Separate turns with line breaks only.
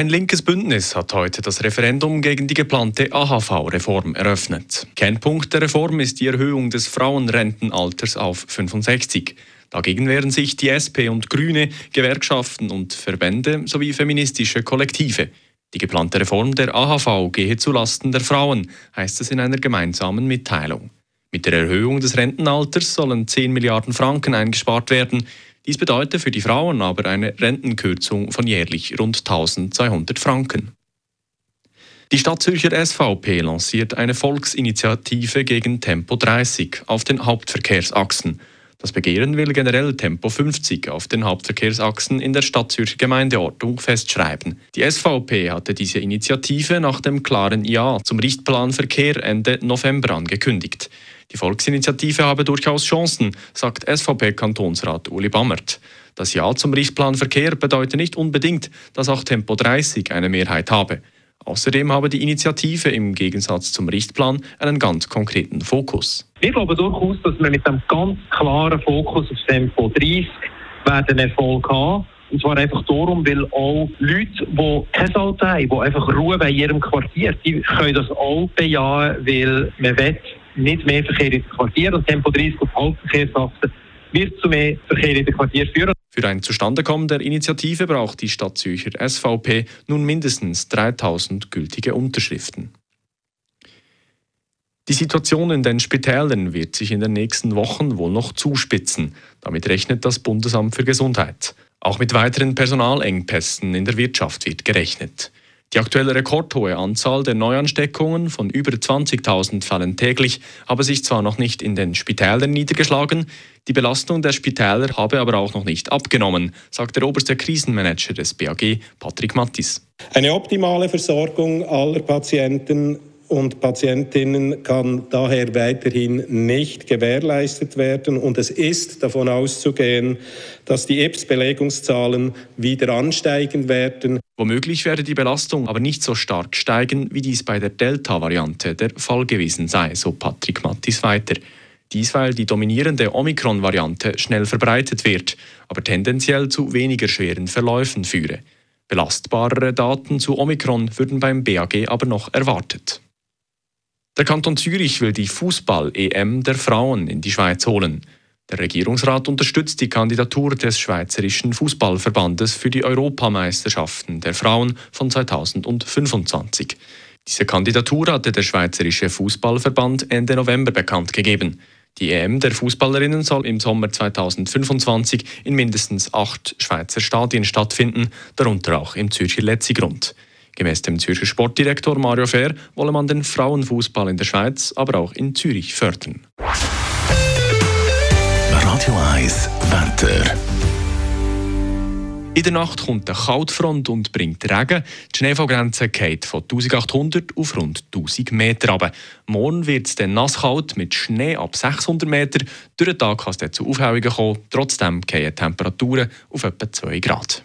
Ein linkes Bündnis hat heute das Referendum gegen die geplante AHV-Reform eröffnet. Kernpunkt der Reform ist die Erhöhung des Frauenrentenalters auf 65. Dagegen wehren sich die SP und Grüne, Gewerkschaften und Verbände sowie feministische Kollektive. Die geplante Reform der AHV gehe zulasten der Frauen, heißt es in einer gemeinsamen Mitteilung. Mit der Erhöhung des Rentenalters sollen 10 Milliarden Franken eingespart werden. Dies bedeutet für die Frauen aber eine Rentenkürzung von jährlich rund 1200 Franken. Die Stadt Zürcher SVP lanciert eine Volksinitiative gegen Tempo 30 auf den Hauptverkehrsachsen. Das Begehren will generell Tempo 50 auf den Hauptverkehrsachsen in der Stadt Zürcher Gemeindeordnung festschreiben. Die SVP hatte diese Initiative nach dem klaren Ja zum Richtplan Verkehr Ende November angekündigt. Die Volksinitiative habe durchaus Chancen, sagt SVP-Kantonsrat Uli Bammert. Das Ja zum Richtplan Verkehr bedeutet nicht unbedingt, dass auch Tempo 30 eine Mehrheit habe. Außerdem habe die Initiative im Gegensatz zum Richtplan einen ganz konkreten Fokus.
Wir glauben durchaus, dass wir mit einem ganz klaren Fokus auf Tempo 30 werden Erfolg haben. Und zwar einfach darum, weil auch Leute, die kein Auto haben, die einfach Ruhe in ihrem Quartier, die können das auch bejahen, weil man will nicht mehr Verkehr ins Quartier und Tempo 30 auf Hauptverkehrsachsen wird zu mehr Verkehr in den Quartier führen.
Für ein Zustandekommen der Initiative braucht die Stadt Zürcher SVP nun mindestens 3000 gültige Unterschriften. Die Situation in den Spitälern wird sich in den nächsten Wochen wohl noch zuspitzen. Damit rechnet das Bundesamt für Gesundheit. Auch mit weiteren Personalengpässen in der Wirtschaft wird gerechnet. Die aktuelle rekordhohe Anzahl der Neuansteckungen von über 20.000 Fällen täglich habe sich zwar noch nicht in den Spitälern niedergeschlagen, die Belastung der Spitäler habe aber auch noch nicht abgenommen, sagt der oberste Krisenmanager des BAG, Patrick Mattis.
Eine optimale Versorgung aller Patienten und Patientinnen kann daher weiterhin nicht gewährleistet werden. Und es ist davon auszugehen, dass die EPS-Belegungszahlen wieder ansteigen werden.
Womöglich werde die Belastung aber nicht so stark steigen, wie dies bei der Delta-Variante der Fall gewesen sei, so Patrick Mattis weiter. Dies, weil die dominierende Omikron-Variante schnell verbreitet wird, aber tendenziell zu weniger schweren Verläufen führe. Belastbarere Daten zu Omikron würden beim BAG aber noch erwartet. Der Kanton Zürich will die Fußball-EM der Frauen in die Schweiz holen. Der Regierungsrat unterstützt die Kandidatur des Schweizerischen Fußballverbandes für die Europameisterschaften der Frauen von 2025. Diese Kandidatur hatte der Schweizerische Fußballverband Ende November bekannt gegeben. Die EM der Fußballerinnen soll im Sommer 2025 in mindestens acht Schweizer Stadien stattfinden, darunter auch im Zürcher Letzigrund. Gemäß dem Zürcher Sportdirektor Mario Fair wolle man den Frauenfußball in der Schweiz, aber auch in Zürich fördern.
Radio 1 Wetter.
In der Nacht kommt eine Kaltfront und bringt Regen. Die Schneefallgrenze geht von 1800 auf rund 1000 Meter runter. Morgen wird es dann nasskalt mit Schnee ab 600 Meter. Durch den Tag kann es zu Aufhellungen kommen. Trotzdem gehen Temperaturen auf etwa 2 Grad.